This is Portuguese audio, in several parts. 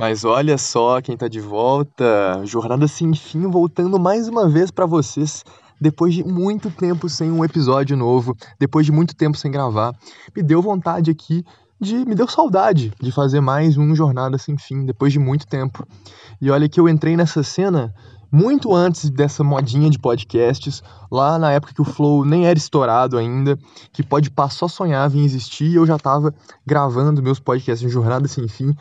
Mas olha só quem tá de volta. Jornada sem fim voltando mais uma vez para vocês. Depois de muito tempo sem um episódio novo, depois de muito tempo sem gravar, me deu vontade aqui de. me deu saudade de fazer mais um Jornada Sem Fim, depois de muito tempo. E olha que eu entrei nessa cena muito antes dessa modinha de podcasts, lá na época que o Flow nem era estourado ainda, que pode só sonhava em existir, e eu já tava gravando meus podcasts em Jornada Sem Fim,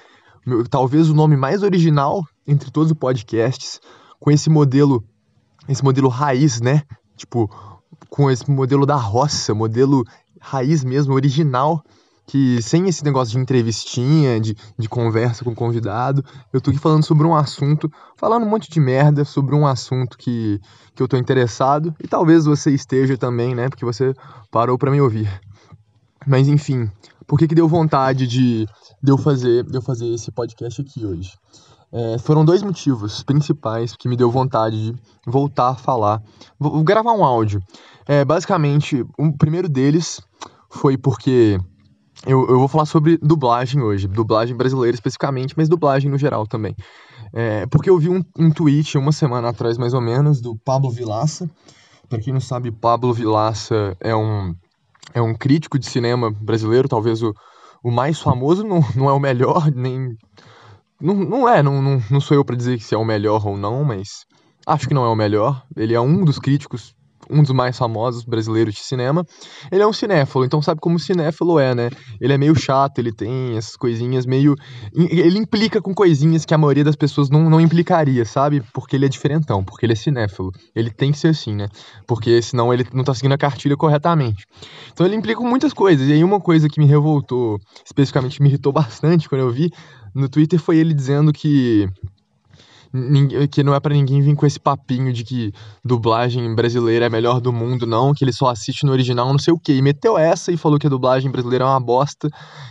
meu, talvez o nome mais original entre todos os podcasts, com esse modelo, esse modelo raiz, né? Tipo, com esse modelo da roça, modelo raiz mesmo, original, que sem esse negócio de entrevistinha, de, de conversa com o convidado, eu tô aqui falando sobre um assunto, falando um monte de merda sobre um assunto que, que eu tô interessado, e talvez você esteja também, né? Porque você parou para me ouvir. Mas enfim, por que, que deu vontade de, de, eu fazer, de eu fazer esse podcast aqui hoje? É, foram dois motivos principais que me deu vontade de voltar a falar, vou, gravar um áudio. É, basicamente, o primeiro deles foi porque eu, eu vou falar sobre dublagem hoje, dublagem brasileira especificamente, mas dublagem no geral também. É, porque eu vi um, um tweet uma semana atrás, mais ou menos, do Pablo Vilaça. Para quem não sabe, Pablo Vilaça é um é um crítico de cinema brasileiro, talvez o, o mais famoso, não, não é o melhor, nem. Não, não é, não, não, não sou eu para dizer se é o melhor ou não, mas acho que não é o melhor. Ele é um dos críticos um dos mais famosos brasileiros de cinema. Ele é um cinéfilo, então sabe como cinéfilo é, né? Ele é meio chato, ele tem essas coisinhas meio. Ele implica com coisinhas que a maioria das pessoas não, não implicaria, sabe? Porque ele é diferentão, porque ele é cinéfilo. Ele tem que ser assim, né? Porque senão ele não tá seguindo a cartilha corretamente. Então ele implica com muitas coisas. E aí uma coisa que me revoltou, especificamente me irritou bastante quando eu vi no Twitter foi ele dizendo que que não é para ninguém vir com esse papinho de que dublagem brasileira é melhor do mundo, não, que ele só assiste no original, não sei o quê. E meteu essa e falou que a dublagem brasileira é uma bosta,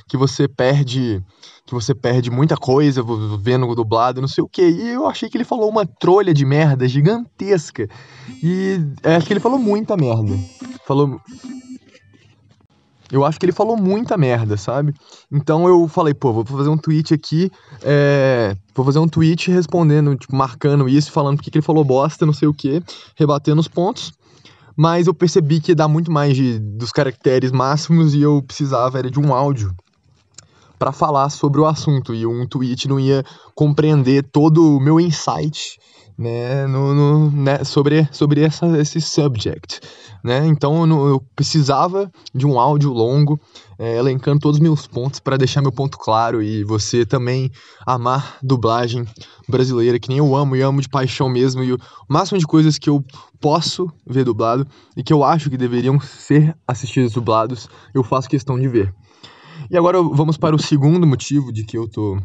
que você perde que você perde muita coisa vendo dublado, não sei o quê. E eu achei que ele falou uma trolha de merda gigantesca. E é, acho que ele falou muita merda. Falou eu acho que ele falou muita merda, sabe? Então eu falei, pô, vou fazer um tweet aqui, é... vou fazer um tweet respondendo, tipo, marcando isso, falando porque que ele falou bosta, não sei o que, rebatendo os pontos. Mas eu percebi que dá muito mais de, dos caracteres máximos e eu precisava era de um áudio para falar sobre o assunto e um tweet não ia compreender todo o meu insight né, no, no, né, sobre, sobre essa, esse subject. Né? Então eu, eu precisava de um áudio longo, é, elencando todos os meus pontos para deixar meu ponto claro e você também amar dublagem brasileira, que nem eu amo e amo de paixão mesmo. E o máximo de coisas que eu posso ver dublado e que eu acho que deveriam ser assistidos dublados, eu faço questão de ver. E agora vamos para o segundo motivo de que eu tô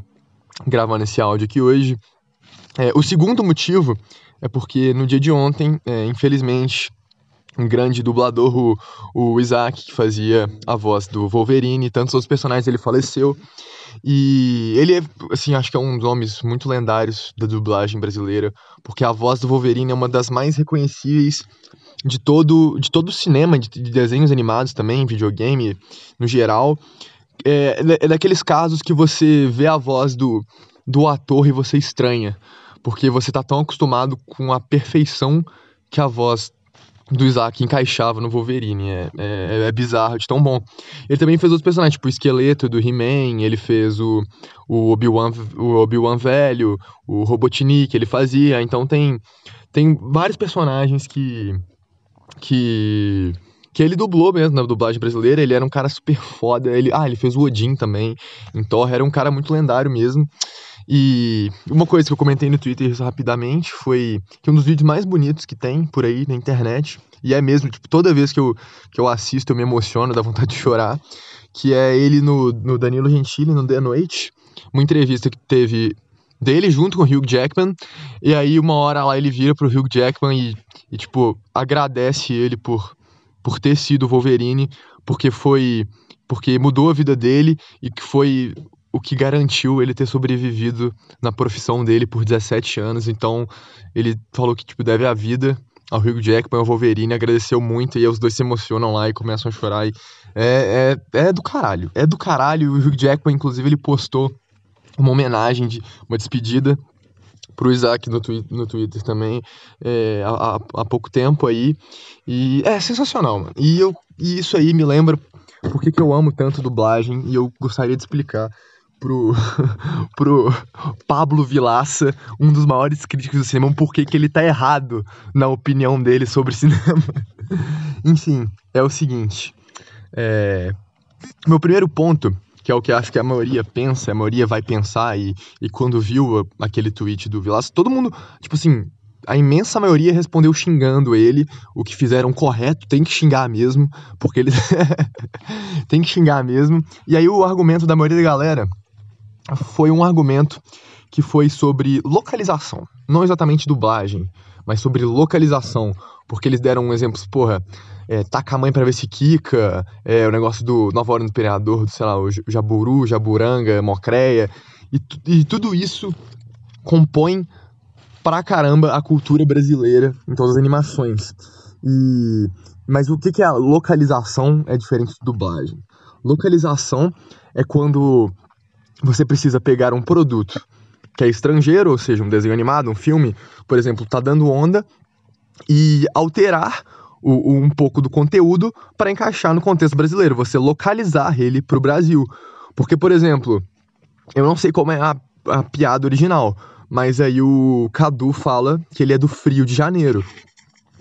gravando esse áudio aqui hoje, é, o segundo motivo é porque no dia de ontem, é, infelizmente, um grande dublador, o, o Isaac, que fazia a voz do Wolverine e tantos outros personagens, ele faleceu. E ele é, assim, acho que é um dos homens muito lendários da dublagem brasileira, porque a voz do Wolverine é uma das mais reconhecíveis de todo, de todo o cinema, de, de desenhos animados também, videogame no geral. É, é daqueles casos que você vê a voz do, do ator e você estranha porque você tá tão acostumado com a perfeição que a voz do Isaac encaixava no Wolverine. É, é, é, bizarro, de tão bom. Ele também fez outros personagens, tipo o Esqueleto do He-Man, ele fez o, o Obi-Wan Obi velho, o Robotnik, ele fazia. Então tem, tem vários personagens que. que. Que ele dublou mesmo na dublagem brasileira, ele era um cara super foda. Ele, ah, ele fez o Odin também em Thor, era um cara muito lendário mesmo. E uma coisa que eu comentei no Twitter rapidamente foi que um dos vídeos mais bonitos que tem por aí na internet, e é mesmo, tipo, toda vez que eu, que eu assisto eu me emociono, dá vontade de chorar, que é ele no, no Danilo Gentili, no The Noite, uma entrevista que teve dele junto com o Hugh Jackman, e aí uma hora lá ele vira pro Hugh Jackman e, e tipo, agradece ele por, por ter sido Wolverine, porque foi porque mudou a vida dele e que foi o que garantiu ele ter sobrevivido na profissão dele por 17 anos. Então, ele falou que tipo deve a vida ao Hugh Jackman ao Wolverine, agradeceu muito e os dois se emocionam lá e começam a chorar. E é, é, é do caralho, é do caralho. O Hugh Jackman, inclusive, ele postou uma homenagem, de uma despedida pro Isaac no, twi no Twitter também é, há, há pouco tempo aí. E é sensacional, mano. E, eu, e isso aí me lembra porque que eu amo tanto dublagem e eu gostaria de explicar pro, pro Pablo Vilaça, um dos maiores críticos do cinema, por que ele tá errado na opinião dele sobre cinema. Enfim, é o seguinte. É, meu primeiro ponto que é o que acho que a maioria pensa, a maioria vai pensar, e, e quando viu aquele tweet do Vilas, todo mundo, tipo assim, a imensa maioria respondeu xingando ele, o que fizeram correto, tem que xingar mesmo, porque ele tem que xingar mesmo. E aí o argumento da maioria da galera foi um argumento que foi sobre localização, não exatamente dublagem, mas sobre localização, porque eles deram um exemplo, porra, é, taca a mãe pra ver se quica, é, o negócio do Nova Hora do Imperador, sei lá, o Jaburu, Jaburanga, Mocreia, e, e tudo isso compõe pra caramba a cultura brasileira em todas as animações. E, mas o que, que é a localização é diferente de dublagem? Localização é quando você precisa pegar um produto que é estrangeiro, ou seja, um desenho animado, um filme, por exemplo, tá dando onda, e alterar o, um pouco do conteúdo para encaixar no contexto brasileiro, você localizar ele para o Brasil. Porque, por exemplo, eu não sei como é a, a piada original, mas aí o Cadu fala que ele é do Frio de Janeiro.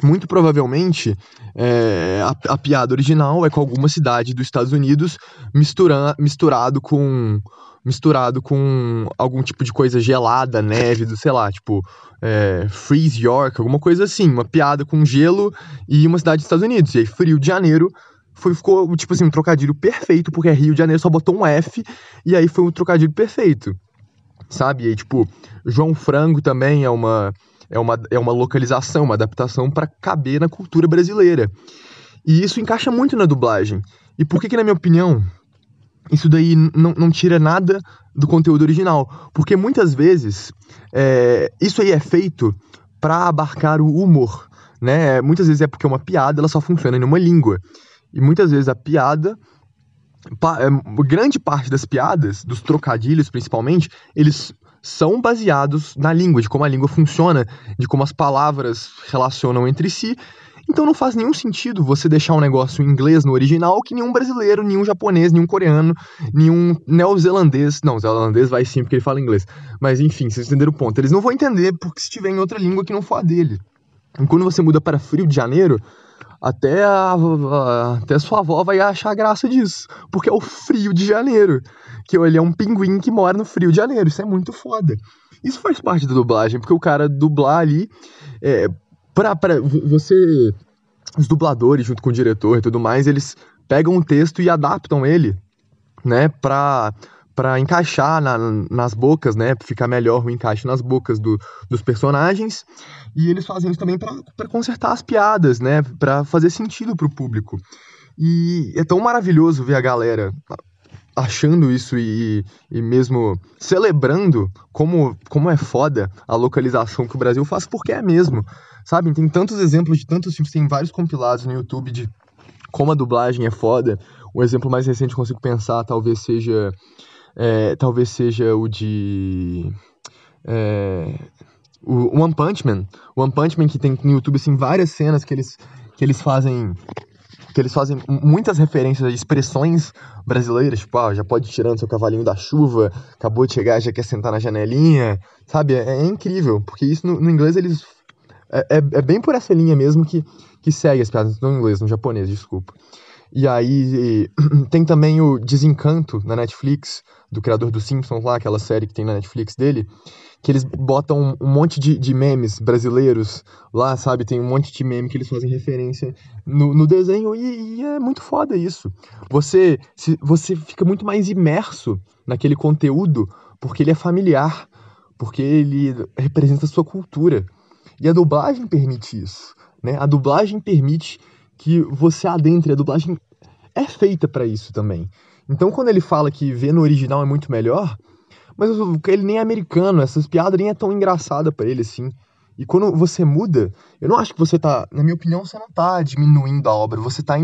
Muito provavelmente, é, a, a, piada original é com alguma cidade dos Estados Unidos mistura, misturado com misturado com algum tipo de coisa gelada, neve, do, sei lá, tipo é, Freeze York, alguma coisa assim, uma piada com gelo e uma cidade dos Estados Unidos. E aí, Frio de Janeiro foi, ficou, tipo assim, um trocadilho perfeito, porque Rio de Janeiro só botou um F, e aí foi um trocadilho perfeito, sabe? E aí, tipo, João Frango também é uma, é uma, é uma localização, uma adaptação para caber na cultura brasileira. E isso encaixa muito na dublagem. E por que, que na minha opinião, isso daí não, não tira nada do conteúdo original. Porque muitas vezes é, isso aí é feito para abarcar o humor. Né? Muitas vezes é porque uma piada ela só funciona em uma língua. E muitas vezes a piada. Pa, é, grande parte das piadas, dos trocadilhos principalmente, eles são baseados na língua, de como a língua funciona, de como as palavras relacionam entre si então não faz nenhum sentido você deixar um negócio em inglês no original que nenhum brasileiro, nenhum japonês, nenhum coreano, nenhum neozelandês. Não, zelandês vai sim porque ele fala inglês. Mas enfim, vocês entenderam o ponto. Eles não vão entender porque se tiver em outra língua que não for a dele. E quando você muda para Frio de Janeiro, até a, a, até a sua avó vai achar graça disso. Porque é o Frio de Janeiro. Que ele é um pinguim que mora no Frio de Janeiro. Isso é muito foda. Isso faz parte da dublagem, porque o cara dublar ali. É, pra, pra você. Os dubladores, junto com o diretor e tudo mais, eles pegam um texto e adaptam ele, né, pra, pra encaixar na, nas bocas, né, pra ficar melhor o encaixe nas bocas do, dos personagens. E eles fazem isso também para consertar as piadas, né, pra fazer sentido pro público. E é tão maravilhoso ver a galera achando isso e, e mesmo celebrando como, como é foda a localização que o Brasil faz, porque é mesmo. Sabe? Tem tantos exemplos de tantos filmes, tem vários compilados no YouTube de como a dublagem é foda. Um exemplo mais recente que consigo pensar talvez seja. É, talvez seja o de. É, o One Punch Man. One Punch Man que tem no YouTube assim, várias cenas que eles, que eles fazem que eles fazem muitas referências a expressões brasileiras, tipo, ah, já pode ir tirando seu cavalinho da chuva, acabou de chegar, já quer sentar na janelinha, sabe? É, é incrível, porque isso no, no inglês eles é, é, é, bem por essa linha mesmo que, que segue as piadas, no inglês, no japonês, desculpa. E aí tem também o Desencanto na Netflix, do criador dos Simpsons lá, aquela série que tem na Netflix dele, que eles botam um, monte de, de, memes brasileiros lá, sabe? Tem um monte de meme que eles fazem referência no, no desenho e, e, é muito foda isso. Você, se, você fica muito mais imerso naquele conteúdo porque ele é familiar, porque ele representa a sua cultura. E a dublagem permite isso, né? A dublagem permite que você adentre, a dublagem é feita para isso também. Então quando ele fala que ver no original é muito melhor, mas ele nem é americano, essas piadas nem é tão engraçada para ele assim. E quando você muda, eu não acho que você tá, na minha opinião, você não tá diminuindo a obra, você tá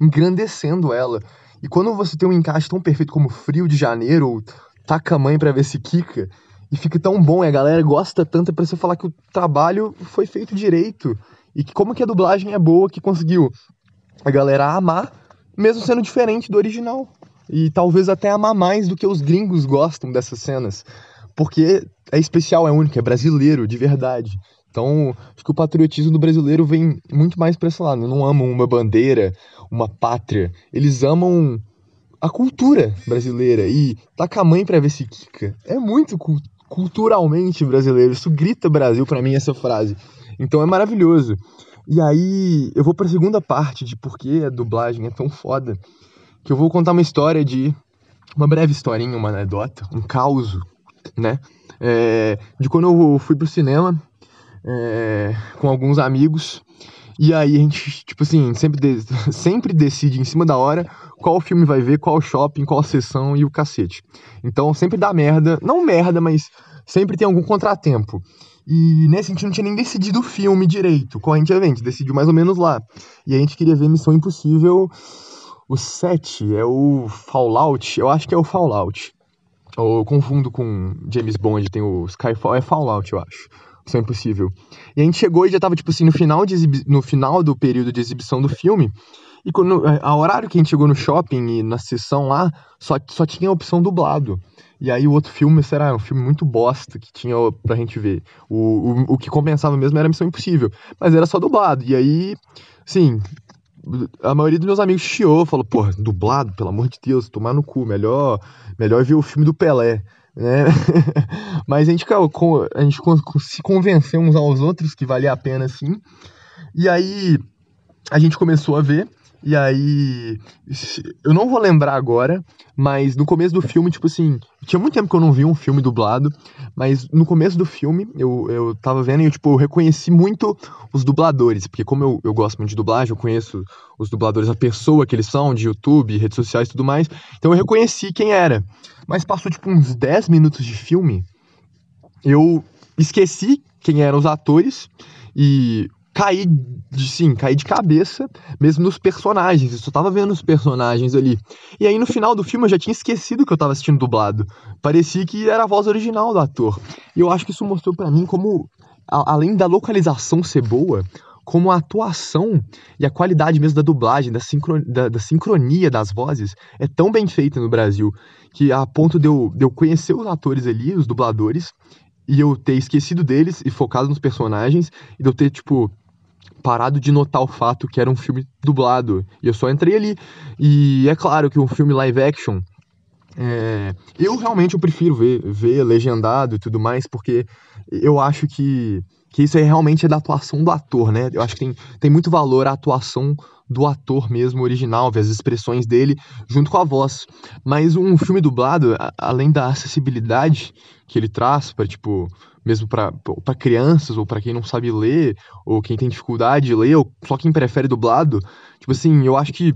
engrandecendo ela. E quando você tem um encaixe tão perfeito como Frio de Janeiro, ou taca mãe pra ver se quica e fica tão bom e a galera gosta tanto é pra você falar que o trabalho foi feito direito e que como que a dublagem é boa que conseguiu a galera amar, mesmo sendo diferente do original. E talvez até amar mais do que os gringos gostam dessas cenas. Porque é especial, é único, é brasileiro, de verdade. Então, acho que o patriotismo do brasileiro vem muito mais pra esse lado. Não amam uma bandeira, uma pátria. Eles amam a cultura brasileira. E taca a mãe pra ver se quica. É muito culturalmente brasileiro. Isso grita Brasil para mim, essa frase. Então é maravilhoso. E aí, eu vou pra segunda parte de por que a dublagem é tão foda. Que eu vou contar uma história de. Uma breve historinha, uma anedota, um caos, né? É, de quando eu fui pro cinema é, com alguns amigos. E aí a gente, tipo assim, sempre, de, sempre decide em cima da hora qual filme vai ver, qual shopping, qual sessão e o cacete. Então sempre dá merda, não merda, mas sempre tem algum contratempo. E nesse a gente não tinha nem decidido o filme direito, qual a gente ia ver, a gente decidiu mais ou menos lá. E a gente queria ver Missão Impossível, o 7, é o Fallout, eu acho que é o Fallout. Ou eu confundo com James Bond, tem o Skyfall, é Fallout, eu acho. Missão Impossível. E a gente chegou e já tava, tipo assim, no final, de no final do período de exibição do filme. E quando, é, a horário que a gente chegou no shopping e na sessão lá, só, só tinha a opção dublado. E aí o outro filme, será? Um filme muito bosta que tinha pra gente ver. O, o, o que compensava mesmo era Missão Impossível. Mas era só dublado. E aí, sim, a maioria dos meus amigos chiou, falou, porra, dublado, pelo amor de Deus, tomar no cu, melhor, melhor ver o filme do Pelé né? Mas a gente, a gente se convenceu uns aos outros que valia a pena sim. E aí a gente começou a ver. E aí, eu não vou lembrar agora, mas no começo do filme, tipo assim, tinha muito tempo que eu não vi um filme dublado, mas no começo do filme eu, eu tava vendo e eu, tipo, eu reconheci muito os dubladores, porque como eu, eu gosto muito de dublagem, eu conheço os dubladores, a pessoa que eles são, de YouTube, redes sociais e tudo mais, então eu reconheci quem era. Mas passou, tipo, uns 10 minutos de filme, eu esqueci quem eram os atores e caí de sim, caí de cabeça mesmo nos personagens. Eu só tava vendo os personagens ali. E aí no final do filme eu já tinha esquecido que eu tava assistindo dublado. Parecia que era a voz original do ator. E eu acho que isso mostrou para mim como a, além da localização ser boa, como a atuação e a qualidade mesmo da dublagem, da, sincron, da, da, sincronia das vozes é tão bem feita no Brasil que a ponto de eu, de eu conhecer os atores ali, os dubladores, e eu ter esquecido deles e focado nos personagens, e de eu ter, tipo, parado de notar o fato que era um filme dublado. E eu só entrei ali. E é claro que um filme live action. É, eu realmente eu prefiro ver, ver legendado e tudo mais, porque eu acho que, que isso aí realmente é da atuação do ator, né? Eu acho que tem, tem muito valor a atuação do ator mesmo original, ver as expressões dele junto com a voz. Mas um filme dublado, além da acessibilidade que ele traz para tipo mesmo para crianças ou para quem não sabe ler ou quem tem dificuldade de ler ou só quem prefere dublado, tipo assim, eu acho que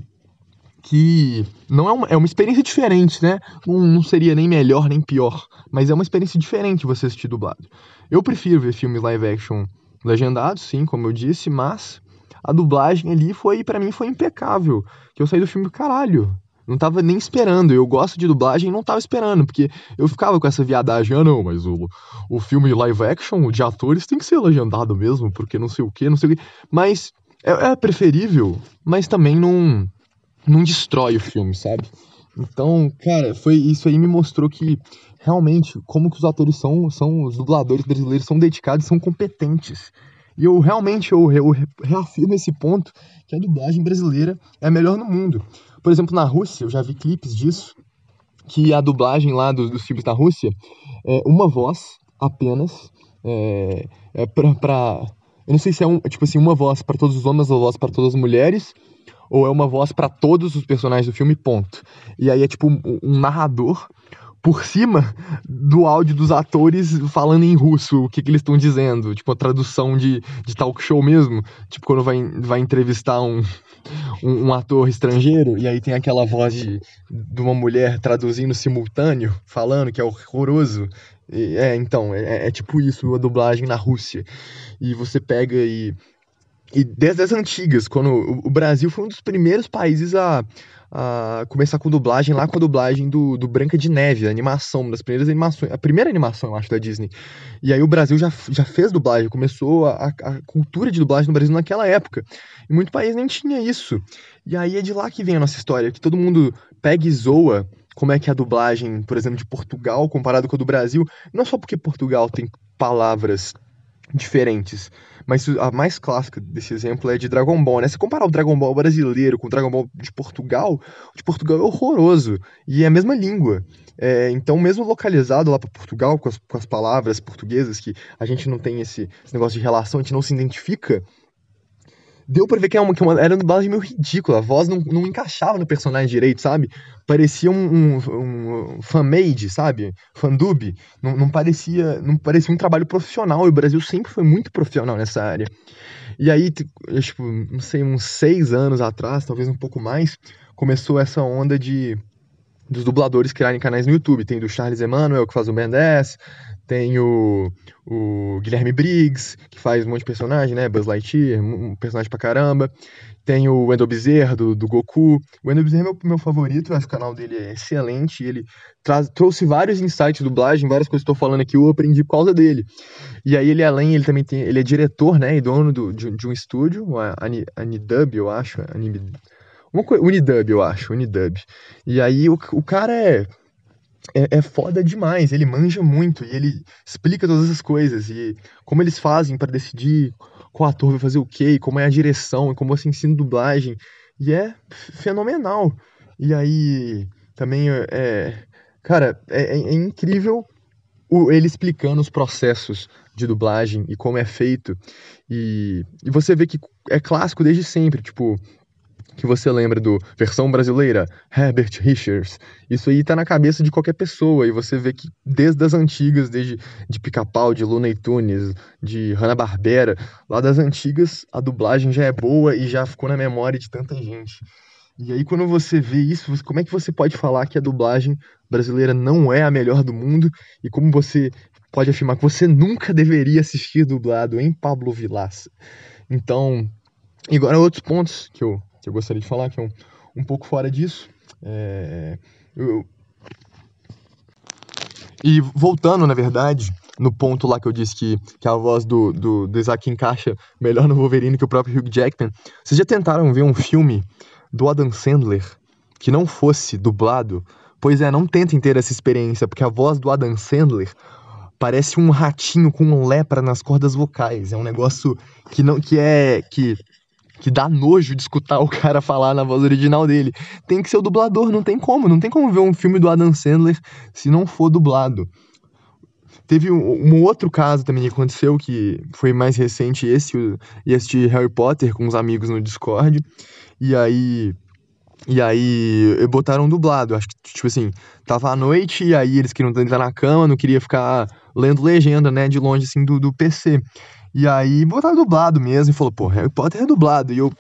que não é uma, é uma experiência diferente, né? Não, não seria nem melhor nem pior, mas é uma experiência diferente você assistir dublado. Eu prefiro ver filmes live action legendados, sim, como eu disse, mas a dublagem ali foi para mim foi impecável. Que eu saí do filme caralho. Não tava nem esperando. Eu gosto de dublagem e não tava esperando, porque eu ficava com essa viadagem, ah não, mas o, o filme live action de atores tem que ser legendado mesmo, porque não sei o que, não sei o que. Mas é, é preferível, mas também não, não destrói o filme, sabe? Então, cara, foi isso aí me mostrou que realmente como que os atores são, são os dubladores brasileiros são dedicados, são competentes. E eu realmente eu, eu reafirmo esse ponto que a dublagem brasileira é a melhor no mundo. Por exemplo, na Rússia, eu já vi clipes disso, que a dublagem lá dos, dos filmes da Rússia é uma voz apenas, é, é pra, pra, Eu não sei se é um, tipo assim, uma voz para todos os homens, uma voz para todas as mulheres, ou é uma voz para todos os personagens do filme, ponto. E aí é tipo um, um narrador por cima do áudio dos atores falando em russo o que, que eles estão dizendo, tipo a tradução de, de talk show mesmo, tipo quando vai, vai entrevistar um, um, um, ator estrangeiro e aí tem aquela voz de, de uma mulher traduzindo simultâneo, falando que é horroroso. E, é, então, é, é tipo isso, a dublagem na Rússia. E você pega e e desde as antigas, quando o Brasil foi um dos primeiros países a, a começar com dublagem lá com a dublagem do, do Branca de Neve, a animação, uma das primeiras animações, a primeira animação, eu acho, da Disney. E aí o Brasil já, já fez dublagem, começou a, a cultura de dublagem no Brasil naquela época. E muito país nem tinha isso. E aí é de lá que vem a nossa história, que todo mundo pega e zoa como é que é a dublagem, por exemplo, de Portugal comparado com a do Brasil, não só porque Portugal tem palavras diferentes, mas a mais clássica desse exemplo é de Dragon Ball, né? Se comparar o Dragon Ball brasileiro com o Dragon Ball de Portugal, o de Portugal é horroroso. E é a mesma língua. É, então, mesmo localizado lá para Portugal, com as, com as, palavras portuguesas, que a gente não tem esse, esse negócio de relação, a gente não se identifica, deu pra ver que, é uma, que uma, era uma dublagem meio ridícula. A voz não, não encaixava no personagem direito, sabe? Parecia um, um, um fan-made, sabe? Fandub. Não, não, parecia, não parecia um trabalho profissional. E o Brasil sempre foi muito profissional nessa área. E aí, tipo, não sei, uns seis anos atrás, talvez um pouco mais, começou essa onda de dos dubladores criarem canais no YouTube. Tem do Charles Emanuel, que faz o Ben 10, tem o, o Guilherme Briggs, que faz um monte de personagem, né? Buzz Lightyear, um personagem pra caramba. Tem o Wendell Bezerra, do, do Goku. O Wendell Bezerra é meu, meu favorito, acho que o canal dele é excelente. Ele traz, trouxe vários insights dublagem, várias coisas que eu estou falando aqui, eu aprendi por causa dele. E aí ele, além, ele também tem, ele é diretor, né, e dono do, de, de um estúdio, a Anidub, eu acho, Anime, uma coisa, Unidub, eu acho, Unidub. E aí o, o cara é, é, é foda demais, ele manja muito e ele explica todas essas coisas e como eles fazem para decidir qual ator vai fazer o quê, e como é a direção, e como você ensina dublagem. E é fenomenal. E aí também é. é cara, é, é, é incrível o, ele explicando os processos de dublagem e como é feito. E, e você vê que é clássico desde sempre. Tipo, que você lembra do versão brasileira, Herbert Richards. Isso aí tá na cabeça de qualquer pessoa e você vê que desde as antigas, desde de Pica-Pau, de Looney Tunes, de Hanna-Barbera, lá das antigas, a dublagem já é boa e já ficou na memória de tanta gente. E aí quando você vê isso, como é que você pode falar que a dublagem brasileira não é a melhor do mundo e como você pode afirmar que você nunca deveria assistir dublado em Pablo Vilaça? Então, e agora outros pontos que eu que eu gostaria de falar, que é um, um pouco fora disso. É, eu... E voltando, na verdade, no ponto lá que eu disse que, que a voz do, do, do Isaac encaixa melhor no Wolverine que o próprio Hugh Jackman, vocês já tentaram ver um filme do Adam Sandler que não fosse dublado? Pois é, não tentem ter essa experiência, porque a voz do Adam Sandler parece um ratinho com um lepra nas cordas vocais. É um negócio que não que é que que dá nojo de escutar o cara falar na voz original dele. Tem que ser o dublador, não tem como. Não tem como ver um filme do Adam Sandler se não for dublado. Teve um, um outro caso também que aconteceu, que foi mais recente esse, e assistir Harry Potter com os amigos no Discord. E aí. E aí botaram dublado. Acho que, tipo assim, tava à noite e aí eles queriam entrar na cama, não queria ficar lendo legenda, né, de longe assim do, do PC. E aí botaram dublado mesmo e falou, pô, Harry Potter é dublado. E eu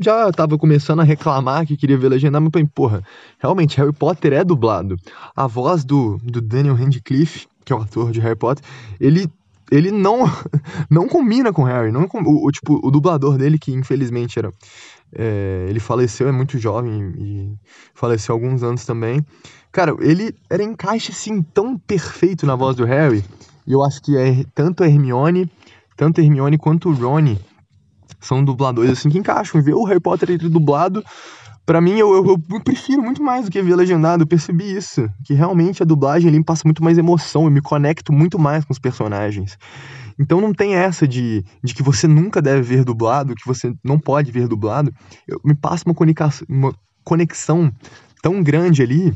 já tava começando a reclamar que queria ver legendado, mas falei, porra, realmente, Harry Potter é dublado. A voz do, do Daniel Radcliffe, que é o ator de Harry Potter, ele ele não não combina com Harry, não o, o tipo o dublador dele que infelizmente era é, ele faleceu é muito jovem e faleceu há alguns anos também. Cara, ele era encaixe assim tão perfeito na voz do Harry. E eu acho que é tanto a Hermione tanto Hermione quanto Rony são dubladores assim que encaixam. Ver o Harry Potter dublado, para mim, eu, eu, eu, prefiro muito mais do que ver legendado. Eu percebi isso. Que realmente a dublagem ali me passa muito mais emoção. Eu me conecto muito mais com os personagens. Então não tem essa de, de que você nunca deve ver dublado, que você não pode ver dublado. Eu, me passa uma uma conexão tão grande ali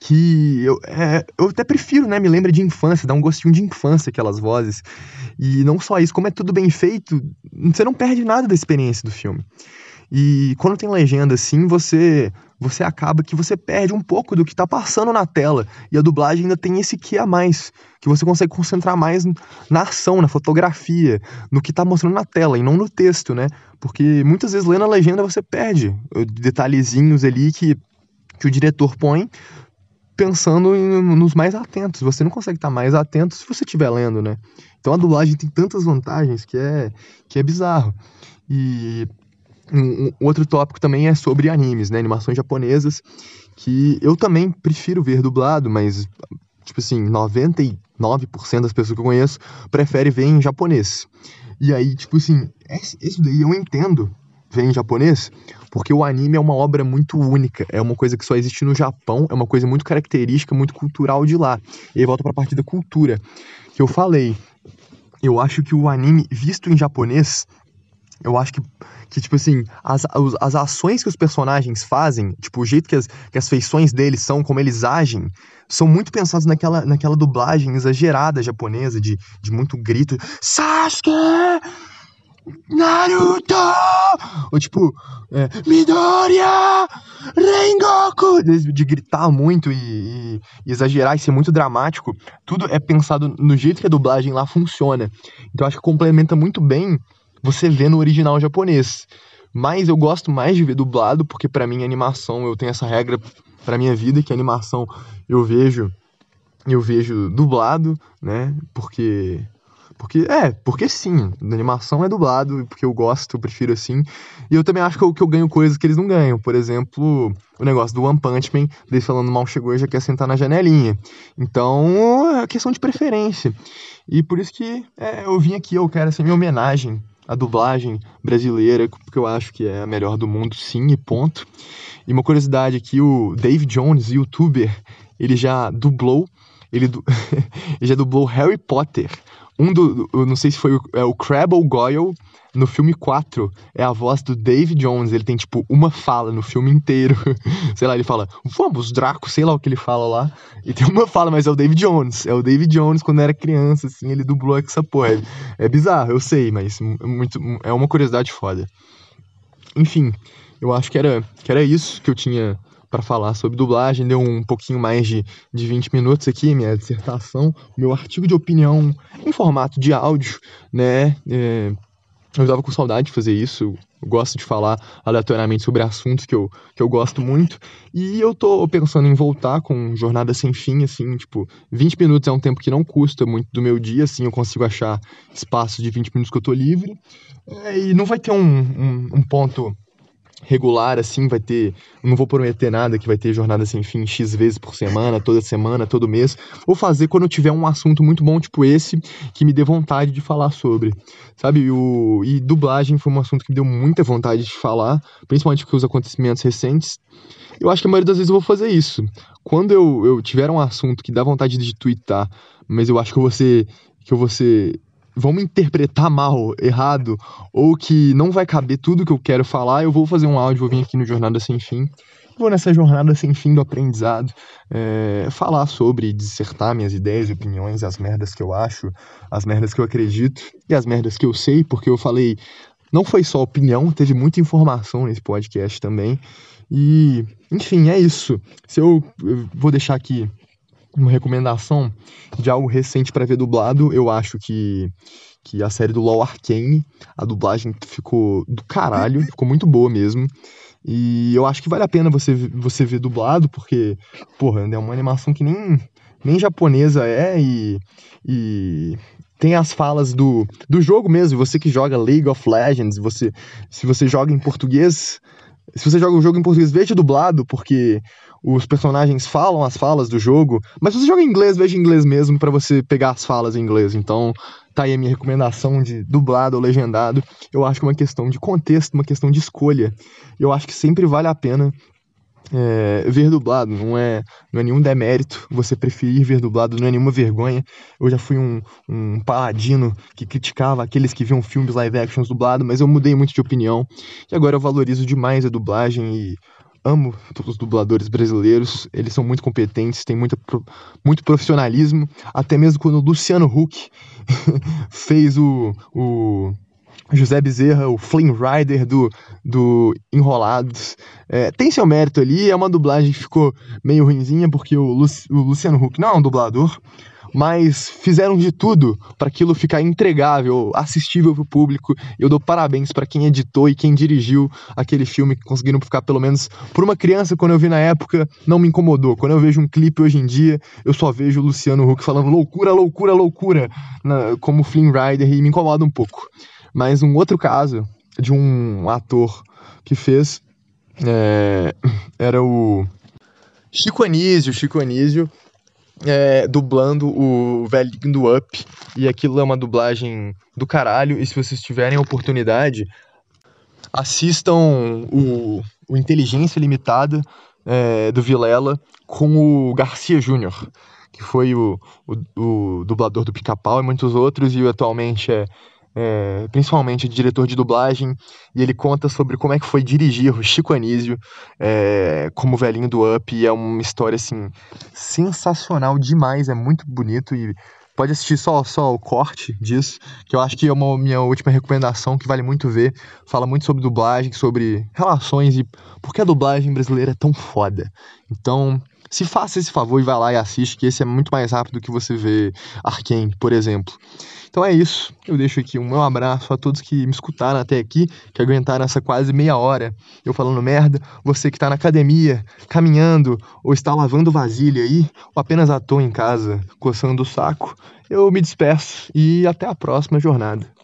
que eu, é, eu até prefiro, né? Me lembra de infância, dá um gostinho de infância aquelas vozes. E não só isso, como é tudo bem feito, você não perde nada da experiência do filme. E quando tem legenda assim, você você acaba que você perde um pouco do que está passando na tela. E a dublagem ainda tem esse que a mais, que você consegue concentrar mais na ação, na fotografia, no que está mostrando na tela e não no texto, né? Porque muitas vezes lendo a legenda você perde detalhezinhos ali que, que o diretor põe pensando em, nos mais atentos. Você não consegue estar mais atento se você estiver lendo, né? Então a dublagem tem tantas vantagens que é, que é bizarro. E Um, um, outro tópico também é sobre animes, né? Animações japonesas, que eu também prefiro ver dublado, mas, tipo assim, 99% das pessoas que eu conheço preferem ver em japonês. E aí, tipo assim, isso daí eu entendo em japonês, porque o anime é uma obra muito única, é uma coisa que só existe no Japão, é uma coisa muito característica, muito cultural de lá. E aí volta para a parte da cultura, que eu falei. Eu acho que o anime visto em japonês, eu acho que que, tipo assim, as, as ações que os personagens fazem, tipo, o jeito que as, que as feições deles são, como eles agem, são muito pensados naquela, naquela dublagem exagerada japonesa, de, de muito grito. Sasuke! Naruto! Ou tipo, é, Midoriya! Rengoku! De, de gritar muito e, e, exagerar e ser muito dramático. Tudo é pensado no jeito que a dublagem lá funciona. Então acho que complementa muito bem você vê no original japonês. Mas eu gosto mais de ver dublado, porque para mim animação, eu tenho essa regra para minha vida que animação eu vejo eu vejo dublado, né? Porque porque, é, porque sim, a animação é dublado, porque eu gosto, eu prefiro assim. E eu também acho que eu, que eu ganho coisas que eles não ganham. Por exemplo, o negócio do One Punch Man, deles falando mal chegou e já quer sentar na janelinha. Então, é questão de preferência. E por isso que é, eu vim aqui, eu quero essa minha homenagem à dublagem brasileira, porque eu acho que é a melhor do mundo, sim, e ponto. E uma curiosidade aqui, o Dave Jones, youtuber, ele já dublou, ele, du... ele já dublou Harry Potter, um do. Eu não sei se foi o, é, o Crabble Goyle no filme 4. É a voz do Dave Jones. Ele tem, tipo, uma fala no filme inteiro. sei lá, ele fala, vamos, Draco, sei lá o que ele fala lá. E tem uma fala, mas é o Dave Jones. É o Dave Jones quando era criança, assim, ele dublou essa porra. É, é bizarro, eu sei, mas muito, é uma curiosidade foda. Enfim, eu acho que era, que era isso que eu tinha para falar sobre dublagem. Deu um pouquinho mais de, de 20 minutos aqui, minha dissertação, meu artigo de opinião em formato de áudio, né? É, eu estava com saudade de fazer isso. Eu gosto de falar aleatoriamente sobre assuntos que eu, que eu gosto muito. E eu tô pensando em voltar com Jornada Sem Fim, assim, tipo, 20 minutos é um tempo que não custa muito do meu dia, assim, eu consigo achar espaço de 20 minutos que eu tô livre. É, e não vai ter um, um, um ponto regular, assim, vai ter. Não vou prometer nada que vai ter jornada sem fim X vezes por semana, toda semana, todo mês. Vou fazer quando eu tiver um assunto muito bom, tipo esse, que me dê vontade de falar sobre. Sabe? O, e dublagem foi um assunto que me deu muita vontade de falar, principalmente com os acontecimentos recentes. Eu acho que a maioria das vezes eu vou fazer isso. Quando eu, eu tiver um assunto que dá vontade de twittar, mas eu acho que ser. Que eu vou ser vão me interpretar mal, errado, ou que não vai caber tudo que eu quero falar, eu vou fazer um áudio, vou vir aqui no Jornada Sem Fim, vou nessa jornada sem fim do aprendizado, é, falar sobre, dissertar minhas ideias e opiniões, as merdas que eu acho, as merdas que eu acredito e as merdas que eu sei, porque eu falei, não foi só opinião, teve muita informação nesse podcast também. E, enfim, é isso. Se eu, eu vou deixar aqui uma recomendação de algo recente para ver dublado, eu acho que, que a série do LoL Arcane, a dublagem ficou do caralho, ficou muito boa mesmo. E eu acho que vale a pena você, você ver dublado, porque, porra, é uma animação que nem, nem japonesa é e, e tem as falas do, do jogo mesmo. Você que joga League of Legends, você, se você joga em português, se você joga o jogo em português, veja dublado, porque os personagens falam as falas do jogo, mas se você joga em inglês, veja em inglês mesmo para você pegar as falas em inglês. Então, tá aí a minha recomendação de dublado ou legendado. Eu acho que é uma questão de contexto, uma questão de escolha. Eu acho que sempre vale a pena é, ver dublado, não é, não é nenhum demérito. Você preferir ver dublado, não é nenhuma vergonha. Eu já fui um, um paladino que criticava aqueles que viam filmes live actions dublado, mas eu mudei muito de opinião. E agora eu valorizo demais a dublagem e amo os dubladores brasileiros, eles são muito competentes, têm muita, muito profissionalismo, até mesmo quando o Luciano Huck fez o, o José Bezerra, o Flynn Rider do, do Enrolados. É, tem seu mérito ali, é uma dublagem que ficou meio ruinzinha, porque o, o Luciano Huck não é um dublador, mas fizeram de tudo para aquilo ficar entregável, assistível para o público. Eu dou parabéns para quem editou e quem dirigiu aquele filme, que conseguiram ficar pelo menos por uma criança quando eu vi na época, não me incomodou. Quando eu vejo um clipe hoje em dia, eu só vejo o Luciano Huck falando loucura, loucura, loucura, na, como Flynn Rider e me incomoda um pouco. Mas um outro caso de um ator que fez é, era o Chico Anísio, Chico Anísio é, dublando o velhinho do Up. E aquilo é uma dublagem do caralho. E se vocês tiverem a oportunidade, assistam o, o Inteligência Limitada é, do Vilela com o Garcia Júnior, que foi o, o, o dublador do Pica-Pau e muitos outros, e atualmente é é, principalmente diretor de dublagem, e ele conta sobre como é que foi dirigir o Chico Anísio é, como velhinho do Up, e é uma história, assim, sensacional demais, é muito bonito, e pode assistir só, só o corte disso, que eu acho que é uma minha última recomendação, que vale muito ver, fala muito sobre dublagem, sobre relações, e por que a dublagem brasileira é tão foda. Então, se faça esse favor e vai lá e assiste, que esse é muito mais rápido que você vê Arkane, por exemplo. Então é isso. Eu deixo aqui um meu abraço a todos que me escutaram até aqui, que aguentaram essa quase meia hora eu falando merda. Você que está na academia, caminhando, ou está lavando vasilha aí, ou apenas à toa em casa, coçando o saco. Eu me despeço e até a próxima jornada.